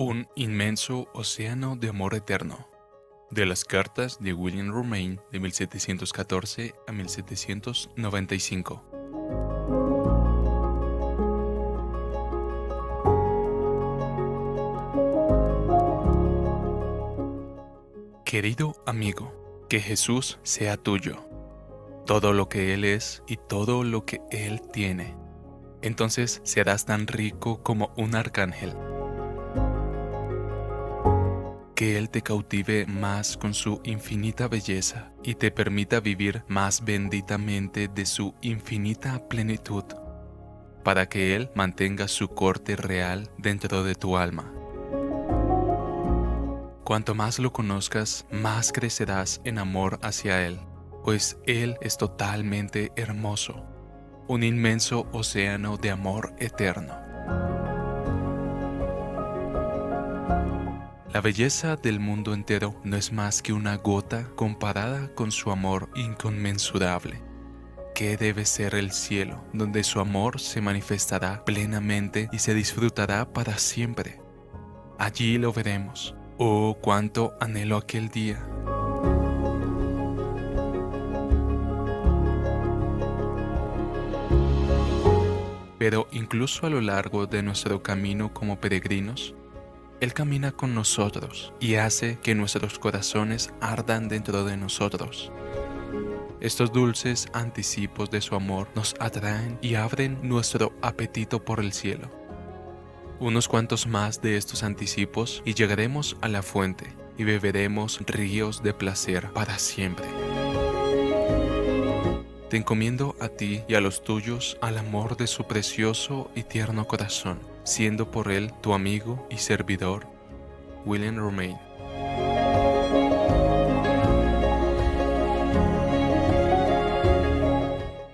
Un inmenso océano de amor eterno. De las cartas de William Romain de 1714 a 1795. Querido amigo, que Jesús sea tuyo, todo lo que Él es y todo lo que Él tiene. Entonces serás tan rico como un arcángel que Él te cautive más con su infinita belleza y te permita vivir más benditamente de su infinita plenitud, para que Él mantenga su corte real dentro de tu alma. Cuanto más lo conozcas, más crecerás en amor hacia Él, pues Él es totalmente hermoso, un inmenso océano de amor eterno. La belleza del mundo entero no es más que una gota comparada con su amor inconmensurable. ¿Qué debe ser el cielo, donde su amor se manifestará plenamente y se disfrutará para siempre? Allí lo veremos. Oh, cuánto anhelo aquel día. Pero incluso a lo largo de nuestro camino como peregrinos, él camina con nosotros y hace que nuestros corazones ardan dentro de nosotros. Estos dulces anticipos de su amor nos atraen y abren nuestro apetito por el cielo. Unos cuantos más de estos anticipos y llegaremos a la fuente y beberemos ríos de placer para siempre. Te encomiendo a ti y a los tuyos al amor de su precioso y tierno corazón siendo por él tu amigo y servidor, William Romain.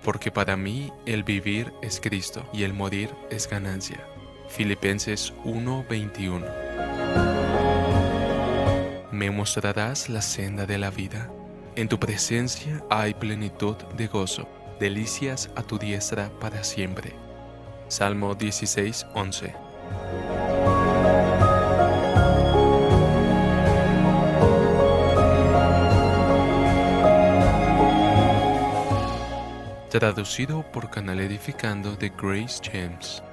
Porque para mí el vivir es Cristo y el morir es ganancia. Filipenses 1:21 Me mostrarás la senda de la vida. En tu presencia hay plenitud de gozo, delicias a tu diestra para siempre. Salmo 16, 11. Traducido por Canal Edificando de Grace James.